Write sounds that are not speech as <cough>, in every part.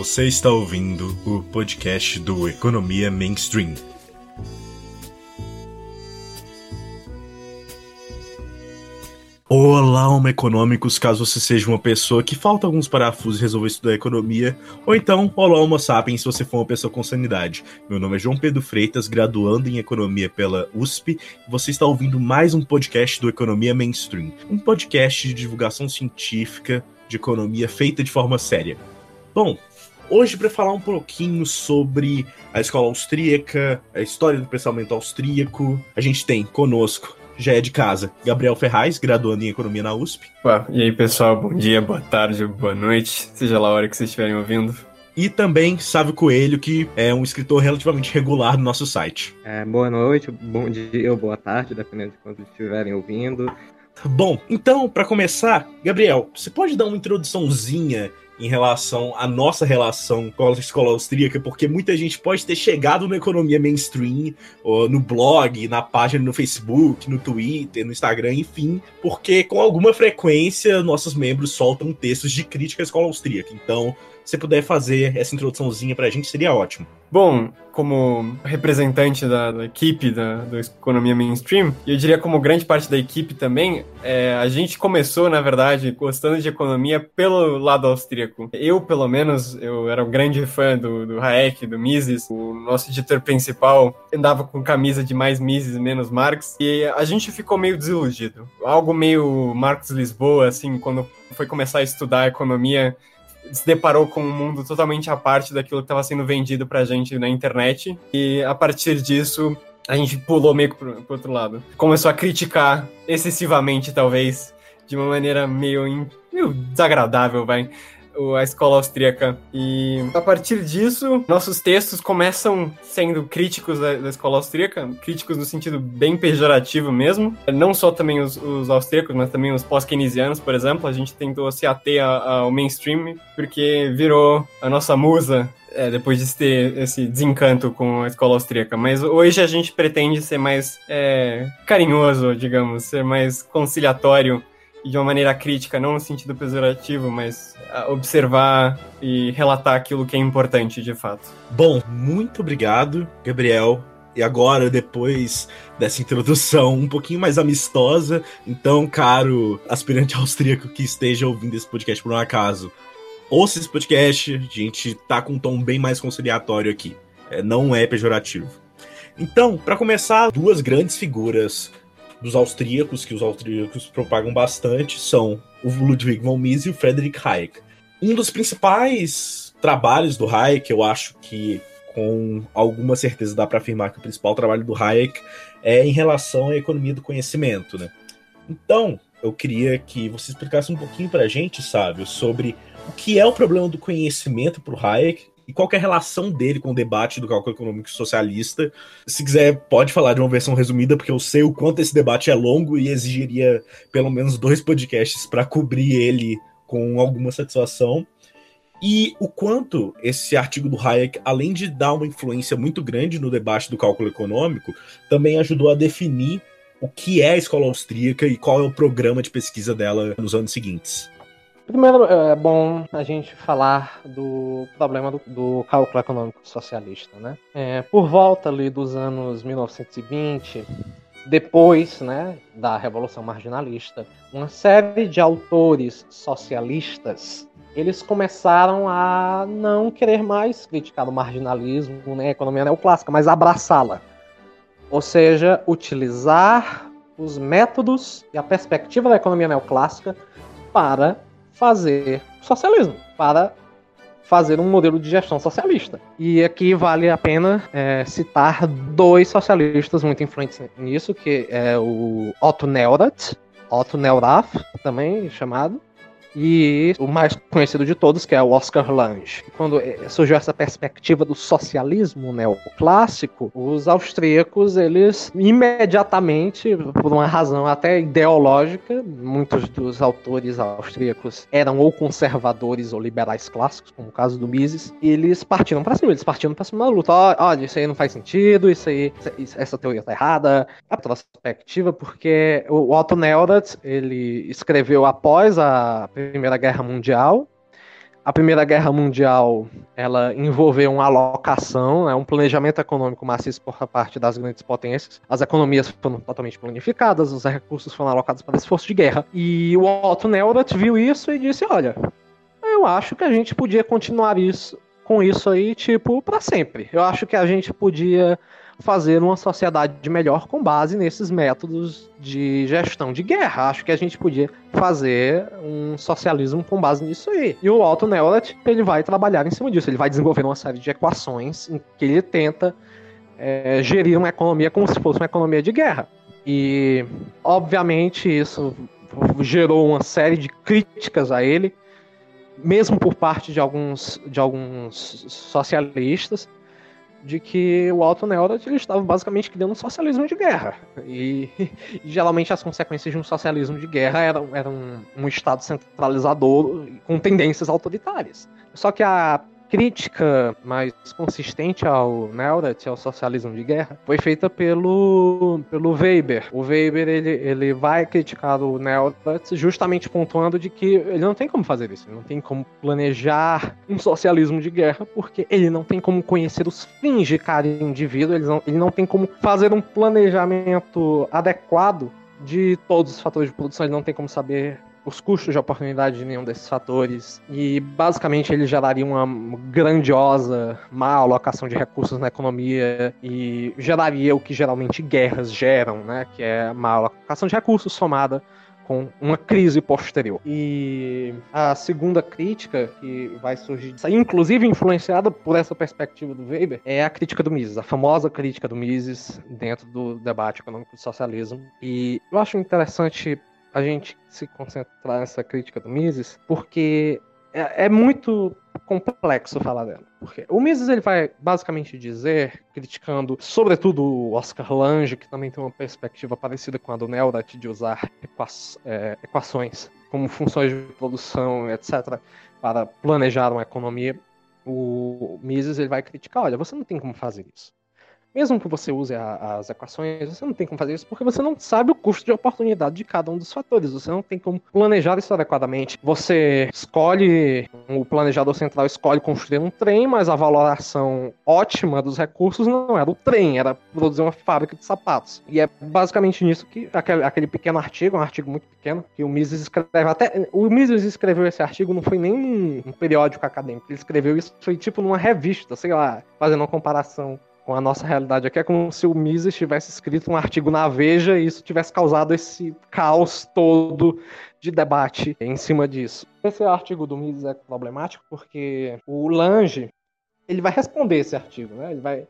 Você está ouvindo o podcast do Economia Mainstream. Olá, Alma Econômicos, caso você seja uma pessoa que falta alguns parafusos e resolver estudar economia, ou então, olá, Alma Sapiens, se você for uma pessoa com sanidade. Meu nome é João Pedro Freitas, graduando em Economia pela USP, e você está ouvindo mais um podcast do Economia Mainstream, um podcast de divulgação científica de economia feita de forma séria. Bom, hoje para falar um pouquinho sobre a escola austríaca, a história do pensamento austríaco, a gente tem conosco já é de casa. Gabriel Ferraz, graduando em Economia na USP. Opa, e aí, pessoal, bom dia, boa tarde, boa noite, seja lá a hora que vocês estiverem ouvindo. E também Sávio Coelho, que é um escritor relativamente regular no nosso site. É, boa noite, bom dia ou boa tarde, dependendo de quando estiverem ouvindo. Bom, então, para começar, Gabriel, você pode dar uma introduçãozinha em relação à nossa relação com a escola austríaca, porque muita gente pode ter chegado na economia mainstream, no blog, na página no Facebook, no Twitter, no Instagram, enfim, porque com alguma frequência nossos membros soltam textos de crítica à escola austríaca. Então, se puder fazer essa introduçãozinha pra gente, seria ótimo. Bom, como representante da, da equipe da, da, Economia Mainstream, e eu diria como grande parte da equipe também, é, a gente começou, na verdade, gostando de economia pelo lado austríaco. Eu, pelo menos, eu era um grande fã do, do Hayek, do Mises, o nosso editor principal andava com camisa de mais Mises, menos Marx, e a gente ficou meio desiludido. Algo meio Marcos Lisboa, assim, quando foi começar a estudar economia, se deparou com um mundo totalmente à parte daquilo que estava sendo vendido pra gente na internet. E a partir disso, a gente pulou meio pro, pro outro lado. Começou a criticar excessivamente, talvez, de uma maneira meio, meio desagradável, vai a escola austríaca. E a partir disso, nossos textos começam sendo críticos da, da escola austríaca, críticos no sentido bem pejorativo mesmo. Não só também os, os austríacos, mas também os pós-keynesianos, por exemplo. A gente tentou se ater ao mainstream, porque virou a nossa musa é, depois de ter esse desencanto com a escola austríaca. Mas hoje a gente pretende ser mais é, carinhoso, digamos, ser mais conciliatório de uma maneira crítica, não no sentido pejorativo, mas observar e relatar aquilo que é importante de fato. Bom, muito obrigado, Gabriel. E agora, depois dessa introdução um pouquinho mais amistosa, então, caro aspirante <laughs> austríaco que esteja ouvindo esse podcast por um acaso, ouça esse podcast, a gente tá com um tom bem mais conciliatório aqui. É, não é pejorativo. Então, para começar, duas grandes figuras dos austríacos, que os austríacos propagam bastante, são o Ludwig von Mises e o Friedrich Hayek. Um dos principais trabalhos do Hayek, eu acho que com alguma certeza dá para afirmar que o principal trabalho do Hayek é em relação à economia do conhecimento, né? Então, eu queria que você explicasse um pouquinho para a gente, sabe, sobre o que é o problema do conhecimento para o Hayek e qual é a relação dele com o debate do cálculo econômico socialista. Se quiser, pode falar de uma versão resumida, porque eu sei o quanto esse debate é longo e exigiria pelo menos dois podcasts para cobrir ele com alguma satisfação. E o quanto esse artigo do Hayek, além de dar uma influência muito grande no debate do cálculo econômico, também ajudou a definir o que é a escola austríaca e qual é o programa de pesquisa dela nos anos seguintes. Primeiro, é bom a gente falar do problema do, do cálculo econômico socialista, né? É, por volta ali dos anos 1920, depois né, da Revolução Marginalista, uma série de autores socialistas eles começaram a não querer mais criticar o marginalismo, né, a economia neoclássica, mas abraçá-la. Ou seja, utilizar os métodos e a perspectiva da economia neoclássica para fazer socialismo, para fazer um modelo de gestão socialista. E aqui vale a pena é, citar dois socialistas muito influentes nisso, que é o Otto Neurath, Otto Neurath, também chamado, e o mais conhecido de todos, que é o Oscar Lange. Quando eh, surgiu essa perspectiva do socialismo neoclássico, os austríacos, eles imediatamente, por uma razão até ideológica, muitos dos autores austríacos eram ou conservadores ou liberais clássicos, como o caso do Mises, eles partiram para cima, eles partiram para cima da luta. Olha, isso aí não faz sentido, isso aí, essa teoria tá errada, a perspectiva, porque o Otto Neurath, ele escreveu após a Primeira Guerra Mundial, a Primeira Guerra Mundial ela envolveu uma alocação, né, um planejamento econômico maciço por parte das grandes potências. As economias foram totalmente planificadas, os recursos foram alocados para esforço de guerra. E o Otto Neurath viu isso e disse: Olha, eu acho que a gente podia continuar isso com isso aí, tipo, para sempre. Eu acho que a gente podia fazer uma sociedade melhor com base nesses métodos de gestão de guerra. Acho que a gente podia fazer um socialismo com base nisso aí. E o Otto Neurath, ele vai trabalhar em cima disso. Ele vai desenvolver uma série de equações em que ele tenta é, gerir uma economia como se fosse uma economia de guerra. E, obviamente, isso gerou uma série de críticas a ele, mesmo por parte de alguns, de alguns socialistas, de que o Otto Neurath ele estava basicamente criando um socialismo de guerra. E, <laughs> e, geralmente as consequências de um socialismo de guerra eram, eram um, um Estado centralizador com tendências autoritárias. Só que a crítica mais consistente ao Neurath, ao socialismo de guerra, foi feita pelo, pelo Weber. O Weber ele, ele vai criticar o Neurath justamente pontuando de que ele não tem como fazer isso, ele não tem como planejar um socialismo de guerra, porque ele não tem como conhecer os fins de cada indivíduo, ele não, ele não tem como fazer um planejamento adequado de todos os fatores de produção, ele não tem como saber os custos de oportunidade de nenhum desses fatores e basicamente ele geraria uma grandiosa má alocação de recursos na economia e geraria o que geralmente guerras geram, né, que é má alocação de recursos somada com uma crise posterior. E a segunda crítica que vai surgir, inclusive influenciada por essa perspectiva do Weber, é a crítica do Mises, a famosa crítica do Mises dentro do debate econômico do socialismo. E eu acho interessante a gente se concentrar nessa crítica do Mises, porque é, é, muito complexo falar dela. Porque o Mises ele vai basicamente dizer, criticando sobretudo o Oscar Lange, que também tem uma perspectiva parecida com a do Neurath, de usar equa é, equações como funções de produção, etc., para planejar uma economia. O Mises ele vai criticar, olha, você não tem como fazer isso. Mesmo que você use a, as equações, você não tem como fazer isso porque você não sabe o custo de oportunidade de cada um dos fatores. Você não tem como planejar isso adequadamente. Você escolhe, o planejador central escolhe construir um trem, mas a valoração ótima dos recursos não era o trem, era produzir uma fábrica de sapatos. E é basicamente nisso que aquele, aquele pequeno artigo, um artigo muito pequeno, que o Mises escreve. Até o Mises escreveu esse artigo não foi nem um periódico acadêmico, ele escreveu isso foi tipo numa revista, sei lá, fazendo uma comparação com a nossa realidade aqui. É como se o Mises tivesse escrito um artigo na Veja e isso tivesse causado esse caos todo de debate em cima disso. Esse artigo do Mises é problemático porque o Lange ele vai responder esse artigo, né? Ele vai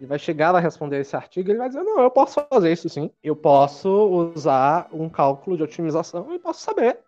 ele vai chegar a responder esse artigo ele vai dizer: Não, eu posso fazer isso sim. Eu posso usar um cálculo de otimização e posso saber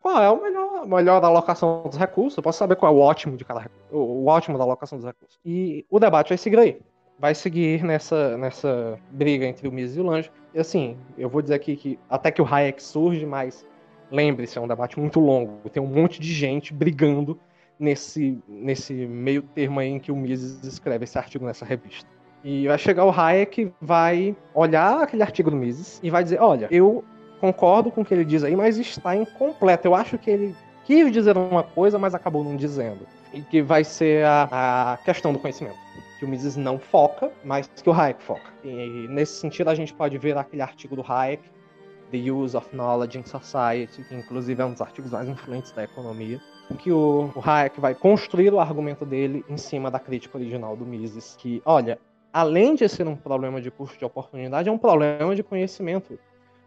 qual é o melhor, melhor alocação dos recursos. Eu posso saber qual é o ótimo de cada o, o ótimo da alocação dos recursos. E o debate vai seguir aí vai seguir nessa, nessa briga entre o Mises e o Lange. E assim, eu vou dizer aqui que até que o Hayek surge, mas lembre-se, é um debate muito longo. Tem um monte de gente brigando nesse, nesse meio termo aí em que o Mises escreve esse artigo nessa revista. E vai chegar o Hayek, vai olhar aquele artigo do Mises e vai dizer: Olha, eu concordo com o que ele diz aí, mas está incompleto. Eu acho que ele quis dizer uma coisa, mas acabou não dizendo. E que vai ser a, a questão do conhecimento que o Mises não foca, mas que o Hayek foca. E nesse sentido a gente pode ver aquele artigo do Hayek, The Use of Knowledge in Society, que inclusive é um dos artigos mais influentes da economia, em que o, o Hayek vai construir o argumento dele em cima da crítica original do Mises, que, olha, além de ser um problema de custo de oportunidade, é um problema de conhecimento.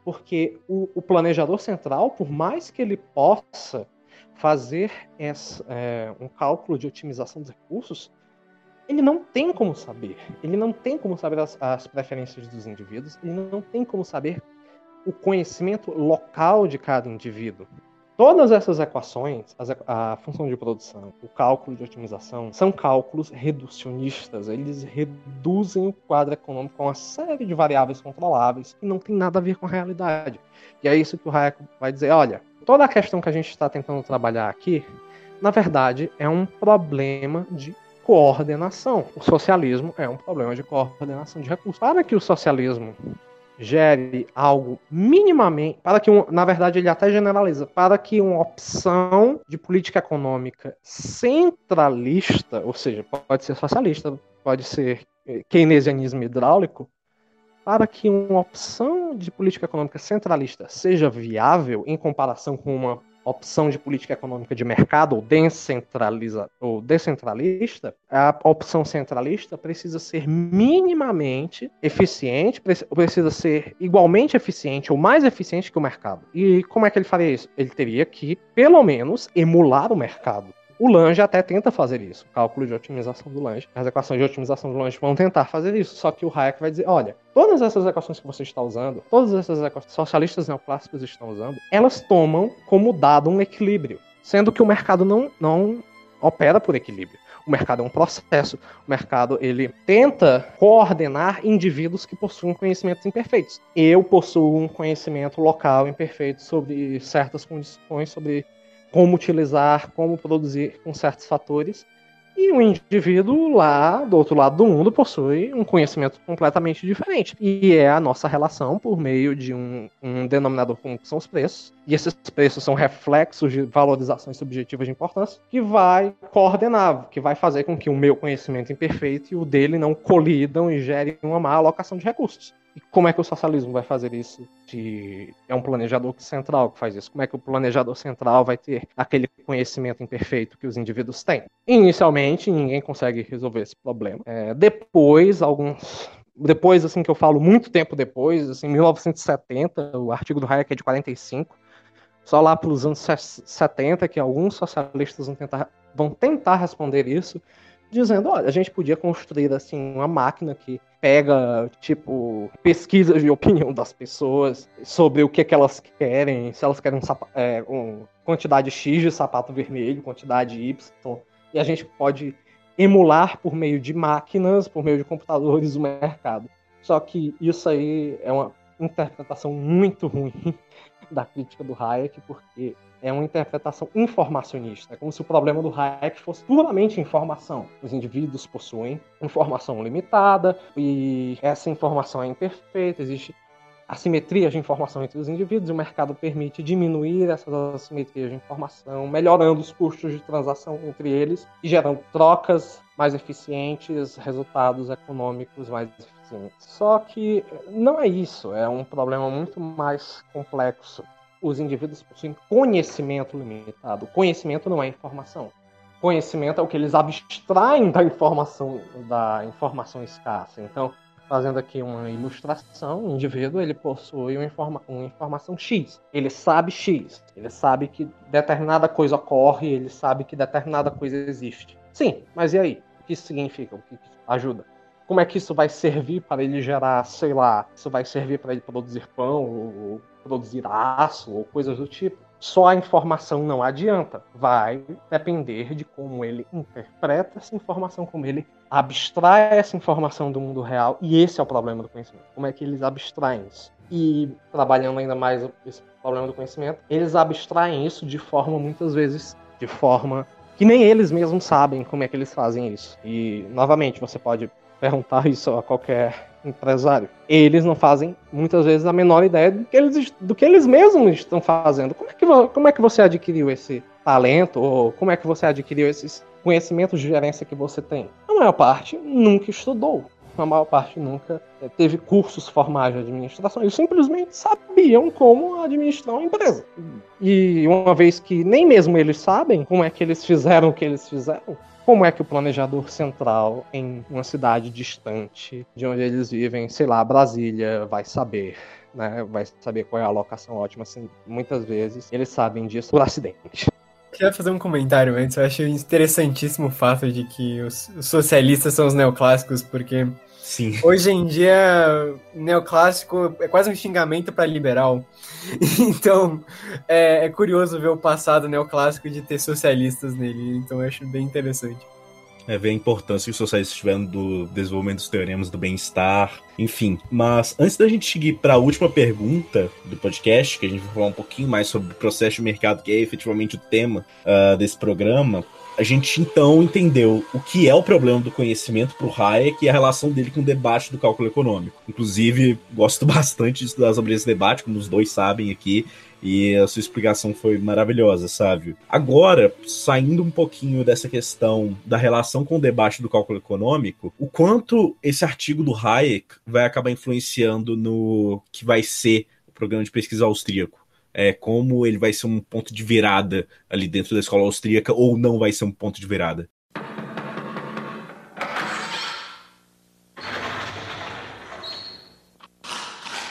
Porque o, o planejador central, por mais que ele possa fazer essa, é, um cálculo de otimização dos recursos, ele não tem como saber. Ele não tem como saber as, as preferências dos indivíduos, ele não tem como saber o conhecimento local de cada indivíduo. Todas essas equações, a função de produção, o cálculo de otimização, são cálculos reducionistas. Eles reduzem o quadro econômico com uma série de variáveis controláveis que não tem nada a ver com a realidade. E é isso que o Hayek vai dizer: olha, toda a questão que a gente está tentando trabalhar aqui, na verdade, é um problema de coordenação. O socialismo é um problema de coordenação de recursos. Para que o socialismo gere algo minimamente, para que um, na verdade ele até generaliza, para que uma opção de política econômica centralista, ou seja, pode ser socialista, pode ser eh, keynesianismo hidráulico, para que uma opção de política econômica centralista seja viável em comparação com uma opção de política econômica de mercado ou, descentraliza, ou descentralista, a opção centralista precisa ser minimamente eficiente, precisa ser igualmente eficiente ou mais eficiente que o mercado. E como é que ele faria isso? Ele teria que, pelo menos, emular o mercado. O Lange até tenta fazer isso, o cálculo de otimização do Lange. As equações de otimização do Lange vão tentar fazer isso, só que o Hayek vai dizer, olha, todas essas equações que você está usando, todas essas equações socialistas neoclássicos estão usando, elas tomam como dado um equilíbrio, sendo que o mercado não, não opera por equilíbrio. O mercado é um processo. O mercado ele tenta coordenar indivíduos que possuem conhecimentos imperfeitos. Eu possuo um conhecimento local imperfeito sobre certas condições, sobre como utilizar, como produzir com certos fatores. E o indivíduo lá do outro lado do mundo possui um conhecimento completamente diferente. E é a nossa relação por meio de um, um denominador comum que são os preços. E esses preços são reflexos de valorizações subjetivas de importância que vai coordenar, que vai fazer com que o meu conhecimento imperfeito e o dele não colidam e gerem uma má alocação de recursos. E como é que o socialismo vai fazer isso? De... É um planejador central que faz isso. Como é que o planejador central vai ter aquele conhecimento imperfeito que os indivíduos têm? Inicialmente, ninguém consegue resolver esse problema. É, depois, alguns depois, assim, que eu falo muito tempo depois, assim, 1970, o artigo do Hayek é de 45, só lá pelos anos 70 que alguns socialistas vão tentar, vão tentar responder isso, dizendo, olha, a gente podia construir, assim, uma máquina que pega, tipo, pesquisas de opinião das pessoas sobre o que, que elas querem, se elas querem um, é, um, quantidade X de sapato vermelho, quantidade Y, e a gente pode emular por meio de máquinas, por meio de computadores o mercado. Só que isso aí é uma interpretação muito ruim da crítica do Hayek, porque é uma interpretação informacionista. É como se o problema do Hayek fosse puramente informação. Os indivíduos possuem informação limitada e essa informação é imperfeita, existe assimetrias de informação entre os indivíduos e o mercado permite diminuir essas assimetrias de informação, melhorando os custos de transação entre eles e gerando trocas mais eficientes, resultados econômicos mais eficientes. Só que não é isso, é um problema muito mais complexo os indivíduos possuem conhecimento limitado. Conhecimento não é informação. Conhecimento é o que eles abstraem da informação da informação escassa. Então, fazendo aqui uma ilustração, o indivíduo ele possui uma, informa uma informação X. Ele sabe X. Ele sabe que determinada coisa ocorre, ele sabe que determinada coisa existe. Sim, mas e aí? O que isso significa? O que isso ajuda? Como é que isso vai servir para ele gerar, sei lá, isso vai servir para ele produzir pão ou produzir aço ou coisas do tipo. Só a informação não adianta. Vai depender de como ele interpreta essa informação, como ele abstrai essa informação do mundo real. E esse é o problema do conhecimento. Como é que eles abstraem isso? E trabalhando ainda mais esse problema do conhecimento, eles abstraem isso de forma, muitas vezes, de forma que nem eles mesmos sabem como é que eles fazem isso. E, novamente, você pode perguntar isso a qualquer empresário. Eles não fazem, muitas vezes, a menor ideia do que eles, do que eles mesmos estão fazendo. Como é, que, como é que você adquiriu esse talento? Ou como é que você adquiriu esses conhecimentos de gerência que você tem? A maior parte nunca estudou. A maior parte nunca eh, teve cursos formais de administração. Eles simplesmente sabiam como administrar uma empresa. E uma vez que nem mesmo eles sabem como é que eles fizeram o que eles fizeram, como é que o planejador central em uma cidade distante de onde eles vivem, sei lá, Brasília, vai saber? Né, vai saber qual é a alocação ótima, assim, muitas vezes eles sabem disso por acidente. Queria fazer um comentário antes. Eu acho interessantíssimo o fato de que os socialistas são os neoclássicos, porque Sim. Hoje em dia, neoclássico é quase um xingamento para liberal. <laughs> Então, é, é, curioso ver o passado neoclássico de ter socialistas nele. Então, eu acho bem interessante. É ver a importância que os socialistas tiveram do desenvolvimento dos teoremas do bem-estar, enfim. Mas antes da gente seguir para a última pergunta do podcast, que a gente vai falar um pouquinho mais sobre o processo de mercado, que é efetivamente o tema uh, desse programa, a gente então entendeu o que é o problema do conhecimento para o Hayek e a relação dele com o debate do cálculo econômico. Inclusive, gosto <laughs> bastante de estudar sobre esse debate, como os dois sabem aqui, e a sua explicação foi maravilhosa, sabe? Agora, saindo um pouquinho dessa questão da relação com o debate do cálculo econômico, o quanto esse artigo do Hayek vai acabar influenciando no que vai ser o programa de pesquisa austríaco? É, como ele vai ser um ponto de virada ali dentro da escola austríaca ou não vai ser um ponto de virada?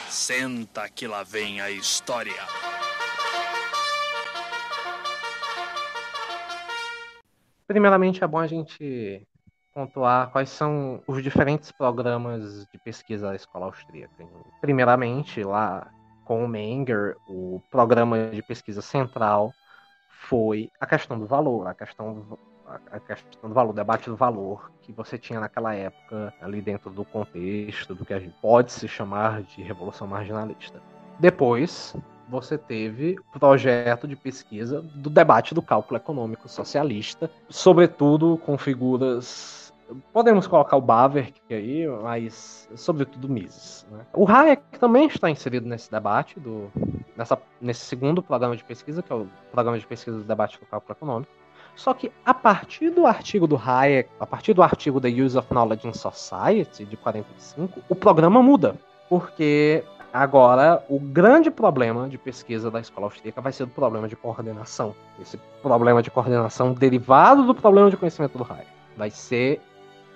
Senta que lá vem a história. Primeiramente, é bom a gente pontuar quais são os diferentes programas de pesquisa da escola austríaca. Primeiramente, lá com o Menger, o programa de pesquisa central foi a questão do valor, a questão, a questão do valor, o debate do valor que você tinha naquela época, ali dentro do contexto do que a gente pode se chamar de revolução marginalista. Depois, você teve projeto de pesquisa do debate do cálculo econômico socialista, sobretudo com figuras Podemos colocar o Baver aí, mas sobretudo Mises. Né? O Hayek também está inserido nesse debate, do, nessa, nesse segundo programa de pesquisa, que é o programa de pesquisa do debate do cálculo econômico. Só que a partir do artigo do Hayek, a partir do artigo The Use of Knowledge in Society, de 45, o programa muda. Porque agora o grande problema de pesquisa da escola austríaca vai ser o problema de coordenação. Esse problema de coordenação derivado do problema de conhecimento do Hayek. Vai ser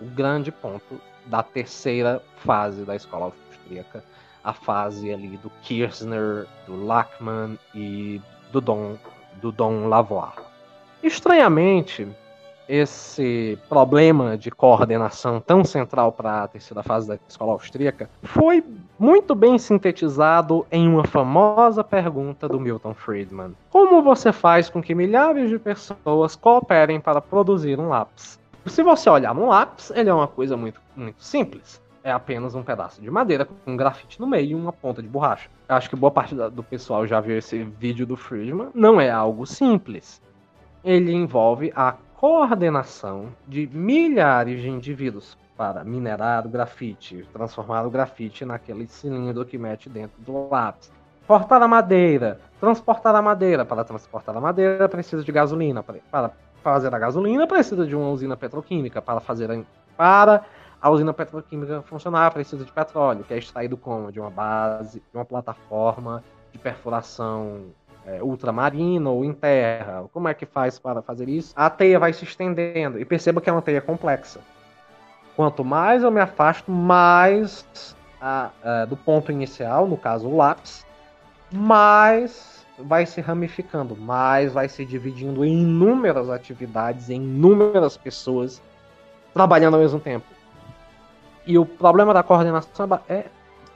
o grande ponto da terceira fase da escola austríaca, a fase ali do Kirchner, do Lachmann e do Dom, do Dom Lavoie. Estranhamente, esse problema de coordenação tão central para a terceira fase da escola austríaca foi muito bem sintetizado em uma famosa pergunta do Milton Friedman: Como você faz com que milhares de pessoas cooperem para produzir um lápis? Se você olhar no lápis, ele é uma coisa muito, muito simples. É apenas um pedaço de madeira com um grafite no meio e uma ponta de borracha. Eu acho que boa parte do pessoal já viu esse vídeo do Friedman. Não é algo simples. Ele envolve a coordenação de milhares de indivíduos para minerar o grafite, transformar o grafite naquele cilindro que mete dentro do lápis. Cortar a madeira, transportar a madeira. Para transportar a madeira precisa de gasolina. Para fazer a gasolina, precisa de uma usina petroquímica. Para fazer a, para a usina petroquímica funcionar, precisa de petróleo, que é extraído como? De uma base, de uma plataforma de perfuração é, ultramarina ou em terra. Como é que faz para fazer isso? A teia vai se estendendo. E perceba que é uma teia complexa. Quanto mais eu me afasto, mais a, a, do ponto inicial, no caso o lápis, mais vai se ramificando, mais vai se dividindo em inúmeras atividades, em inúmeras pessoas trabalhando ao mesmo tempo. E o problema da coordenação é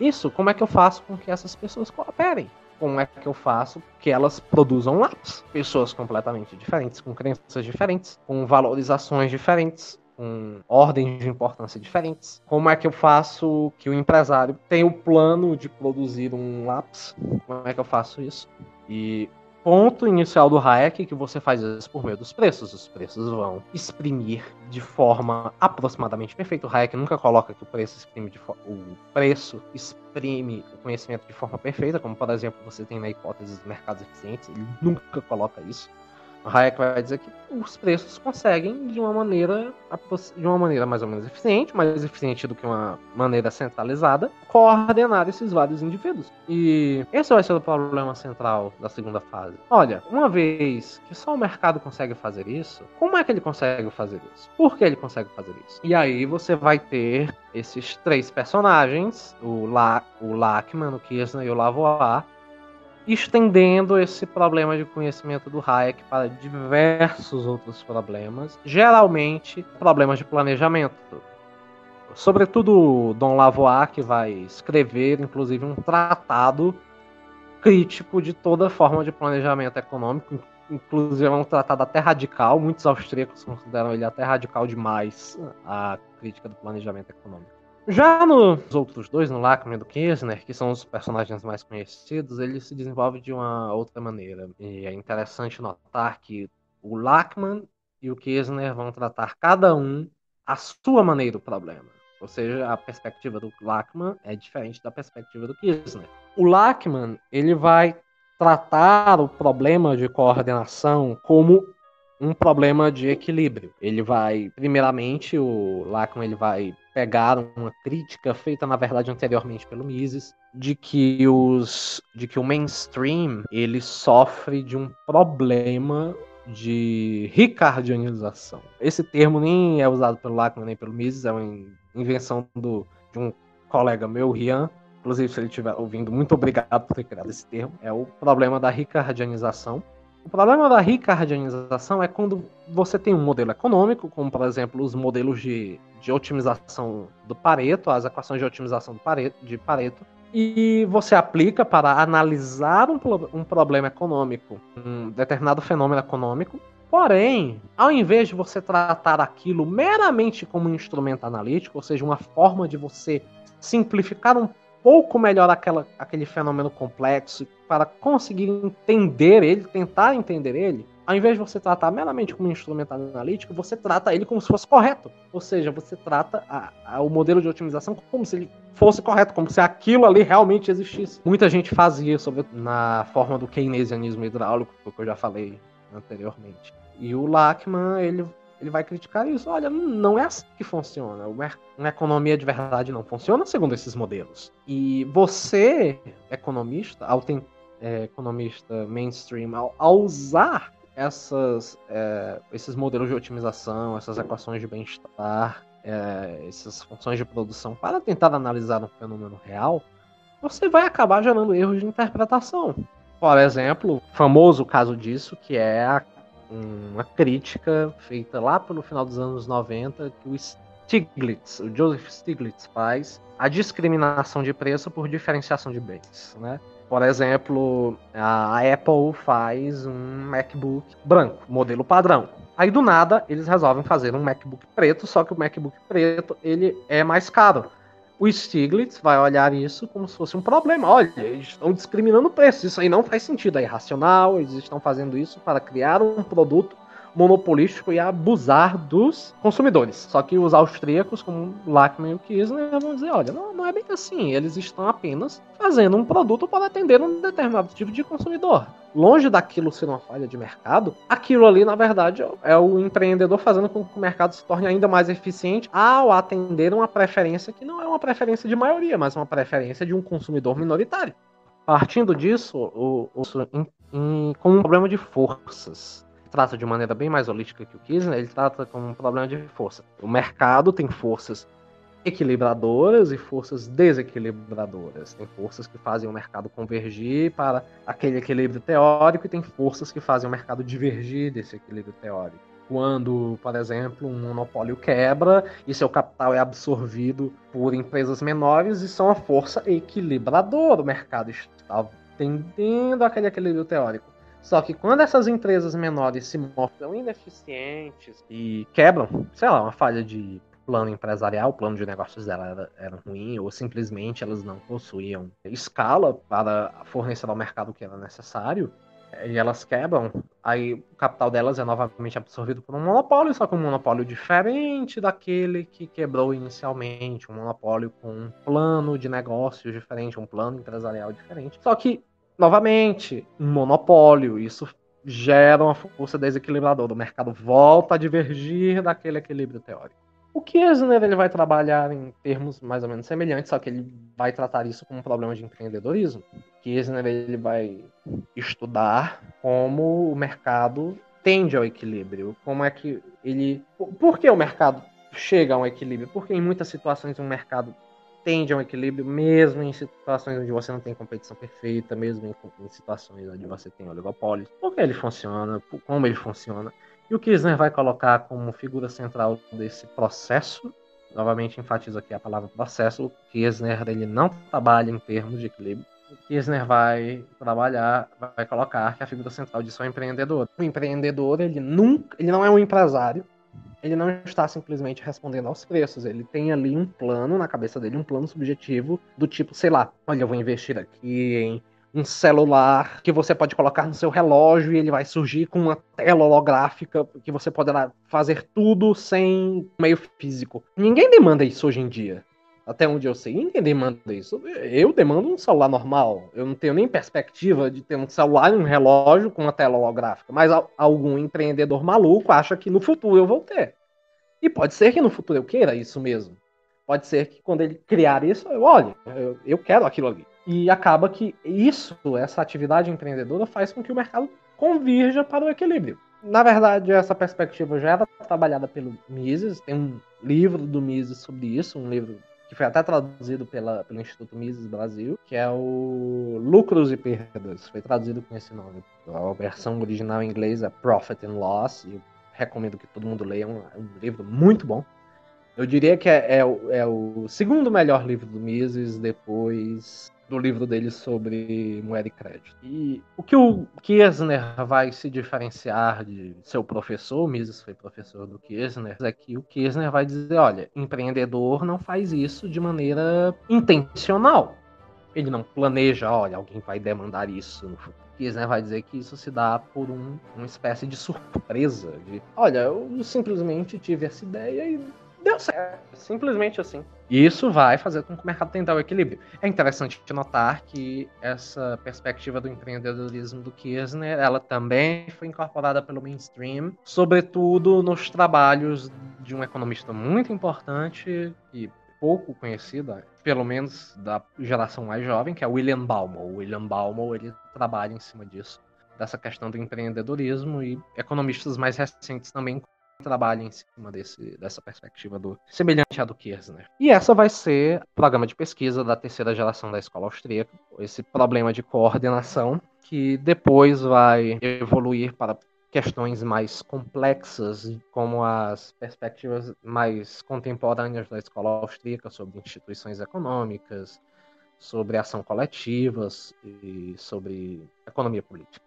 isso: como é que eu faço com que essas pessoas cooperem? Como é que eu faço que elas produzam lápis? Pessoas completamente diferentes, com crenças diferentes, com valorizações diferentes, com ordens de importância diferentes. Como é que eu faço que o empresário tenha o plano de produzir um lápis? Como é que eu faço isso? E ponto inicial do Hayek é que você faz isso por meio dos preços. Os preços vão exprimir de forma aproximadamente perfeita. O Hayek nunca coloca que o preço exprime de o preço exprime o conhecimento de forma perfeita, como por exemplo você tem na hipótese dos mercados eficientes. Ele nunca coloca isso. Hayek vai dizer que os preços conseguem de uma maneira de uma maneira mais ou menos eficiente, mais eficiente do que uma maneira centralizada, coordenar esses vários indivíduos. E esse vai ser o problema central da segunda fase. Olha, uma vez que só o mercado consegue fazer isso, como é que ele consegue fazer isso? Por que ele consegue fazer isso? E aí você vai ter esses três personagens, o, La, o Lachman, o Kirchner e o Lavoie, estendendo esse problema de conhecimento do Hayek para diversos outros problemas, geralmente problemas de planejamento. Sobretudo Dom Lavoie, que vai escrever, inclusive, um tratado crítico de toda forma de planejamento econômico, inclusive é um tratado até radical, muitos austríacos consideram ele até radical demais a crítica do planejamento econômico. Já nos outros dois, no Lachman e do Kirchner, que são os personagens mais conhecidos, ele se desenvolve de uma outra maneira. E é interessante notar que o Lachman e o Kirchner vão tratar cada um a sua maneira o problema. Ou seja, a perspectiva do Lachman é diferente da perspectiva do Kirchner. O Lachman, ele vai tratar o problema de coordenação como um problema de equilíbrio. Ele vai, primeiramente, o Lachman ele vai pegar uma crítica feita na verdade anteriormente pelo Mises de que os de que o mainstream ele sofre de um problema de ricardianização. Esse termo nem é usado pelo Lachman nem pelo Mises, é uma invenção do, de um colega meu, Rian. Inclusive, se ele estiver ouvindo, muito obrigado por ter criado esse termo. É o problema da ricardianização. O problema da ricardianização é quando você tem um modelo econômico, como por exemplo os modelos de, de otimização do Pareto, as equações de otimização do Pareto, de Pareto, e você aplica para analisar um, um problema econômico, um determinado fenômeno econômico. Porém, ao invés de você tratar aquilo meramente como um instrumento analítico, ou seja, uma forma de você simplificar um pouco melhor aquela, aquele fenômeno complexo para conseguir entender ele, tentar entender ele, ao invés de você tratar meramente como um instrumento analítico, você trata ele como se fosse correto. Ou seja, você trata a, a, o modelo de otimização como se ele fosse correto, como se aquilo ali realmente existisse. Muita gente fazia isso na forma do keynesianismo hidráulico, que eu já falei anteriormente. E o Lachman, ele ele vai criticar isso. Olha, não é assim que funciona. Uma economia de verdade não funciona segundo esses modelos. E você, economista, ao ten, é, economista mainstream, ao, ao usar essas, é, esses modelos de otimização, essas equações de bem-estar, é, essas funções de produção para tentar analisar um fenômeno real, você vai acabar gerando erros de interpretação. Por exemplo, famoso caso disso, que é a uma crítica feita lá pelo final dos anos 90 que o Stiglitz, o Joseph Stiglitz faz a discriminação de preço por diferenciação de bens, né? Por exemplo, a Apple faz um MacBook branco, modelo padrão. Aí do nada eles resolvem fazer um MacBook preto, só que o MacBook preto ele é mais caro o Stiglitz vai olhar isso como se fosse um problema. Olha, eles estão discriminando o preço. Isso aí não faz sentido, é irracional. Eles estão fazendo isso para criar um produto monopolístico e abusar dos consumidores. Só que os austríacos, como Lachmann e o Kirchner, vão dizer, olha, não, não é bem assim. Eles estão apenas fazendo um produto para atender um determinado tipo de consumidor longe daquilo ser uma falha de mercado, aquilo ali, na verdade, é o empreendedor fazendo com que o mercado se torne ainda mais eficiente ao atender uma preferência que não é uma preferência de maioria, mas uma preferência de um consumidor minoritário. Partindo disso, o, o, em, em, com um problema de forças. Trata de maneira bem mais holística que o Kirchner, ele trata como um problema de força. O mercado tem forças equilibradoras e forças desequilibradoras. Tem forças que fazem o mercado convergir para aquele equilíbrio teórico e tem forças que fazem o mercado divergir desse equilíbrio teórico. Quando, por exemplo, um monopólio quebra e seu capital é absorvido por empresas menores, isso é uma força equilibradora. O mercado está tendendo aquele equilíbrio teórico. Só que quando essas empresas menores se mostram ineficientes e quebram, sei lá, uma falha de plano empresarial, o plano de negócios dela era, era ruim, ou simplesmente elas não possuíam escala para fornecer ao mercado o que era necessário, e elas quebram, aí o capital delas é novamente absorvido por um monopólio, só que um monopólio diferente daquele que quebrou inicialmente, um monopólio com um plano de negócios diferente, um plano empresarial diferente. Só que, novamente, um monopólio, isso gera uma força desequilibradora, o mercado volta a divergir daquele equilíbrio teórico. O Kirchner ele vai trabalhar em termos mais ou menos semelhantes, só que ele vai tratar isso como um problema de empreendedorismo. O Kirchner ele vai estudar como o mercado tende ao equilíbrio, como é que ele, por que o mercado chega a um equilíbrio? Porque em muitas situações o mercado tende a um equilíbrio, mesmo em situações onde você não tem competição perfeita, mesmo em, em situações onde você tem oligopólio. Por que ele funciona? Como ele funciona? E o Kirchner vai colocar como figura central desse processo, novamente enfatizo aqui a palavra processo, o Kirchner ele não trabalha em termos de equilíbrio, Kirchner vai trabalhar, vai colocar que a figura central disso é o empreendedor. O empreendedor, ele nunca, ele não é um empresário, ele não está simplesmente respondendo aos preços, ele tem ali um plano na cabeça dele, um plano subjetivo do tipo, sei lá, olha, eu vou investir aqui em um celular que você pode colocar no seu relógio e ele vai surgir com uma tela holográfica que você poderá fazer tudo sem meio físico. Ninguém demanda isso hoje em dia. Até onde eu sei, ninguém demanda isso. Eu demando um celular normal. Eu não tenho nem perspectiva de ter um celular e um relógio com uma tela holográfica. Mas algum empreendedor maluco acha que no futuro eu vou ter. E pode ser que no futuro eu queira isso mesmo. Pode ser que quando ele criar isso, eu olhe, eu, eu quero aquilo ali. E acaba que isso, essa atividade empreendedora, faz com que o mercado convirja para o equilíbrio. Na verdade, essa perspectiva já era trabalhada pelo Mises, tem um livro do Mises sobre isso, um livro que foi até traduzido pela, pelo Instituto Mises Brasil, que é o Lucros e Perdas, foi traduzido com esse nome. A versão original em inglês é Profit and Loss, e recomendo que todo mundo leia, é um, é um livro muito bom. Eu diria que é, é, é, o segundo melhor livro do Mises, depois do livro dele sobre moeda e crédito. E o que o Kirchner vai se diferenciar de seu professor, o Mises foi professor do Kirchner, é que o Kirchner vai dizer, olha, empreendedor não faz isso de maneira intencional. Ele não planeja, olha, alguém vai demandar isso no futuro. Kirchner vai dizer que isso se dá por um, uma espécie de surpresa, de, olha, eu simplesmente tive essa ideia e deu certo. Simplesmente assim. E isso vai fazer com que o mercado tenha o equilíbrio. É interessante notar que essa perspectiva do empreendedorismo do Kirchner, ela também foi incorporada pelo mainstream, sobretudo nos trabalhos de um economista muito importante e pouco conhecido, pelo menos da geração mais jovem, que é William Baumol. O William Baumol ele trabalha em cima disso, dessa questão do empreendedorismo e economistas mais recentes também trabalha em cima desse, dessa perspectiva do semelhante à do Kirchner. E essa vai ser o programa de pesquisa da terceira geração da escola austríaca, esse problema de coordenação que depois vai evoluir para questões mais complexas, como as perspectivas mais contemporâneas da escola austríaca sobre instituições econômicas, sobre ação coletivas e sobre economia política.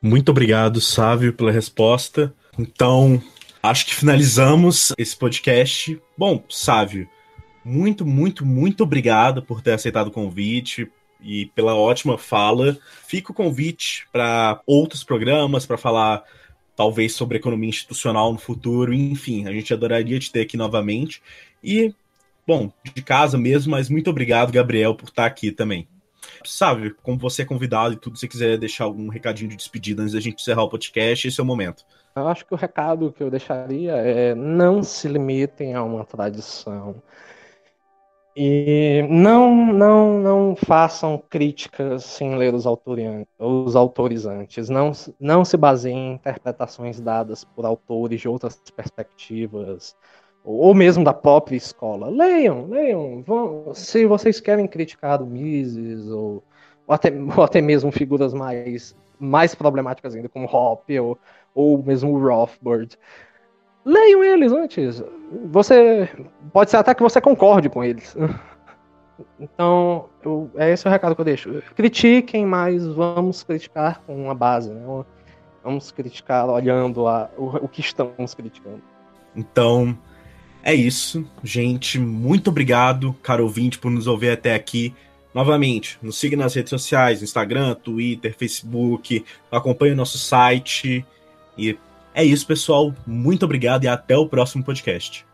Muito obrigado, Sávio, pela resposta. Então, acho que finalizamos esse podcast. Bom, Sávio, muito, muito, muito obrigado por ter aceitado o convite e pela ótima fala. Fica o convite para outros programas, para falar talvez sobre economia institucional no futuro, enfim, a gente adoraria te ter aqui novamente. E, bom, de casa mesmo, mas muito obrigado, Gabriel, por estar aqui também. Sabe, como você é convidado e tudo, se quiser deixar algum recadinho de despedida antes da gente encerrar o podcast, esse é o momento. Eu acho que o recado que eu deixaria é não se limitem a uma tradição. E não, não, não façam críticas sem ler os, os autorizantes. Não, não se baseiem em interpretações dadas por autores de outras perspectivas, ou mesmo da própria escola. Leiam, leiam. Vão, se vocês querem criticar o Mises, ou, ou, até, ou até mesmo figuras mais, mais problemáticas ainda, como Hoppe, ou, ou mesmo o Rothbard. Leiam eles antes. Você pode ser até que você concorde com eles. <laughs> Então, eu, é esse o recado que eu deixo. Critiquem, mas vamos criticar com uma base, né? Vamos criticar olhando a, o, o que estamos criticando. Então, é isso, gente. Muito obrigado, caro ouvinte, por nos ouvir até aqui. Novamente, nos siga nas redes sociais, Instagram, Twitter, Facebook, acompanhe o nosso site e é isso, pessoal. Muito obrigado e até o próximo podcast.